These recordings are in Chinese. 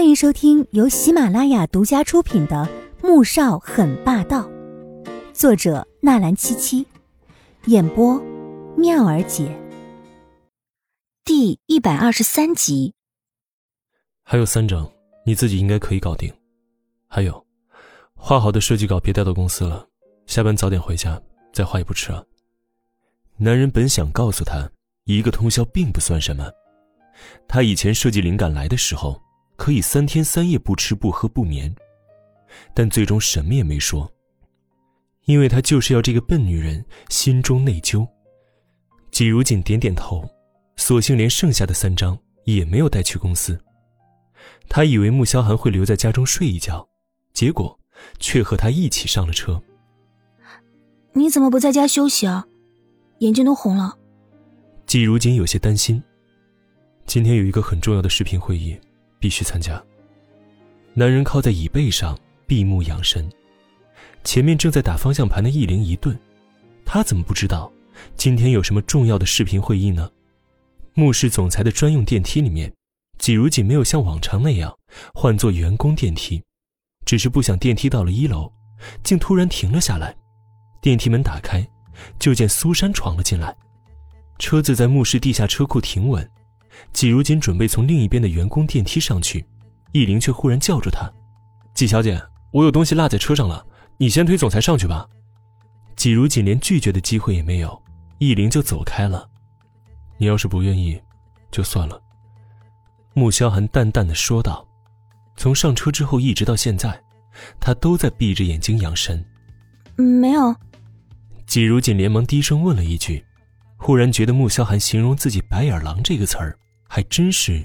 欢迎收听由喜马拉雅独家出品的《穆少很霸道》，作者纳兰七七，演播妙儿姐。第一百二十三集。还有三张，你自己应该可以搞定。还有，画好的设计稿别带到公司了，下班早点回家，再画也不迟啊。男人本想告诉他，一个通宵并不算什么，他以前设计灵感来的时候。可以三天三夜不吃不喝不眠，但最终什么也没说，因为他就是要这个笨女人心中内疚。季如锦点点头，索性连剩下的三张也没有带去公司。他以为穆萧寒会留在家中睡一觉，结果却和他一起上了车。你怎么不在家休息啊？眼睛都红了。季如锦有些担心，今天有一个很重要的视频会议。必须参加。男人靠在椅背上闭目养神，前面正在打方向盘的易灵一顿，他怎么不知道今天有什么重要的视频会议呢？穆氏总裁的专用电梯里面，季如锦没有像往常那样换做员工电梯，只是不想电梯到了一楼，竟突然停了下来。电梯门打开，就见苏珊闯了进来，车子在穆氏地下车库停稳。季如锦准备从另一边的员工电梯上去，易灵却忽然叫住他：“季小姐，我有东西落在车上了，你先推总裁上去吧。”季如锦连拒绝的机会也没有，易灵就走开了。“你要是不愿意，就算了。”穆萧寒淡淡的说道。从上车之后一直到现在，他都在闭着眼睛养神。“没有。”季如锦连忙低声问了一句，忽然觉得穆萧寒形容自己“白眼狼”这个词儿。还真是。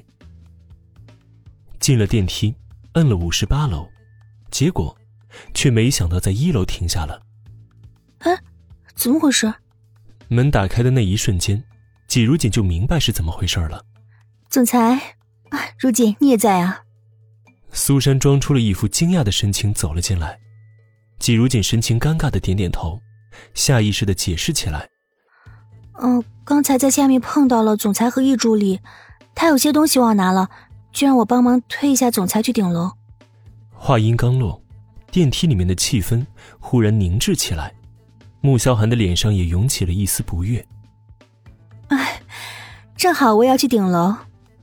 进了电梯，摁了五十八楼，结果却没想到在一楼停下了。哎，怎么回事？门打开的那一瞬间，季如锦就明白是怎么回事了。总裁，啊，如锦你也在啊？苏珊装出了一副惊讶的神情走了进来，季如锦神情尴尬的点点头，下意识的解释起来：“嗯，刚才在下面碰到了总裁和易助理。”他有些东西忘拿了，就让我帮忙推一下总裁去顶楼。话音刚落，电梯里面的气氛忽然凝滞起来，穆萧寒的脸上也涌起了一丝不悦。哎，正好我也要去顶楼，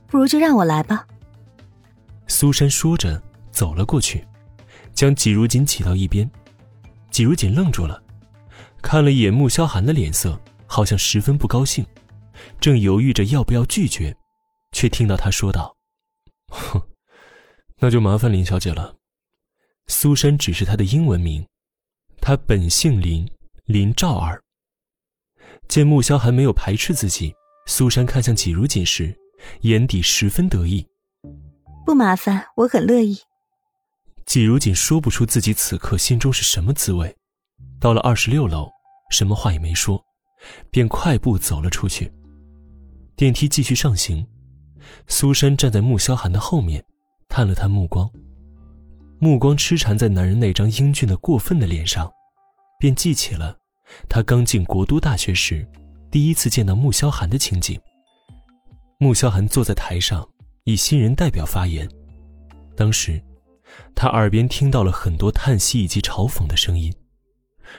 不如就让我来吧。苏珊说着走了过去，将季如锦挤到一边。季如锦愣住了，看了一眼穆萧寒的脸色，好像十分不高兴，正犹豫着要不要拒绝。却听到他说道：“哼，那就麻烦林小姐了。”苏珊只是她的英文名，她本姓林，林兆儿。见穆萧寒没有排斥自己，苏珊看向季如锦时，眼底十分得意。不麻烦，我很乐意。季如锦说不出自己此刻心中是什么滋味。到了二十六楼，什么话也没说，便快步走了出去。电梯继续上行。苏珊站在穆萧寒的后面，探了探目光，目光痴缠在男人那张英俊的过分的脸上，便记起了他刚进国都大学时第一次见到穆萧寒的情景。穆萧寒坐在台上，以新人代表发言，当时他耳边听到了很多叹息以及嘲讽的声音，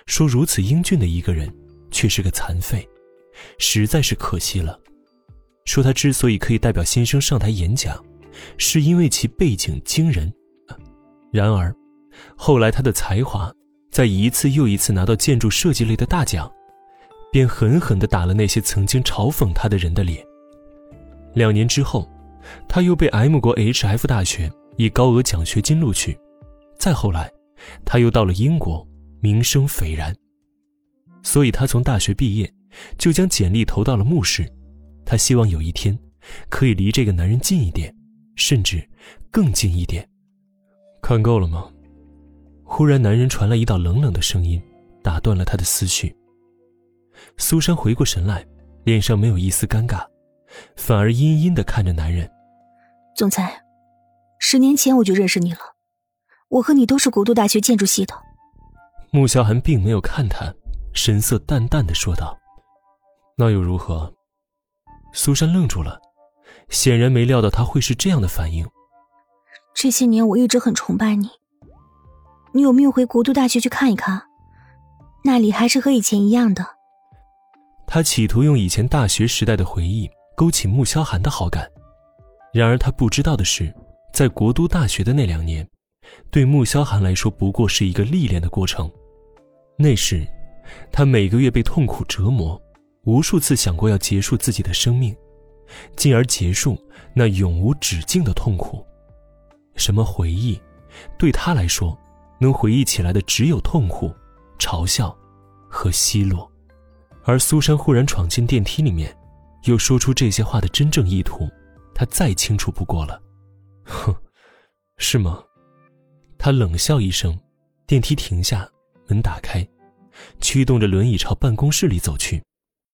说如此英俊的一个人却是个残废，实在是可惜了。说他之所以可以代表新生上台演讲，是因为其背景惊人。然而，后来他的才华在一次又一次拿到建筑设计类的大奖，便狠狠地打了那些曾经嘲讽他的人的脸。两年之后，他又被 M 国 HF 大学以高额奖学金录取。再后来，他又到了英国，名声斐然。所以他从大学毕业，就将简历投到了慕氏。他希望有一天，可以离这个男人近一点，甚至更近一点。看够了吗？忽然，男人传来一道冷冷的声音，打断了他的思绪。苏珊回过神来，脸上没有一丝尴尬，反而阴阴的看着男人。总裁，十年前我就认识你了，我和你都是国都大学建筑系的。穆萧寒并没有看他，神色淡淡的说道：“那又如何？”苏珊愣住了，显然没料到他会是这样的反应。这些年我一直很崇拜你。你有没有回国都大学去看一看？那里还是和以前一样的。他企图用以前大学时代的回忆勾起穆萧寒的好感，然而他不知道的是，在国都大学的那两年，对穆萧寒来说不过是一个历练的过程。那时，他每个月被痛苦折磨，无数次想过要结束自己的生命，进而结束那永无止境的痛苦。什么回忆，对他来说，能回忆起来的只有痛苦、嘲笑和奚落。而苏珊忽然闯进电梯里面，又说出这些话的真正意图，他再清楚不过了。哼，是吗？他冷笑一声，电梯停下。门打开，驱动着轮椅朝办公室里走去。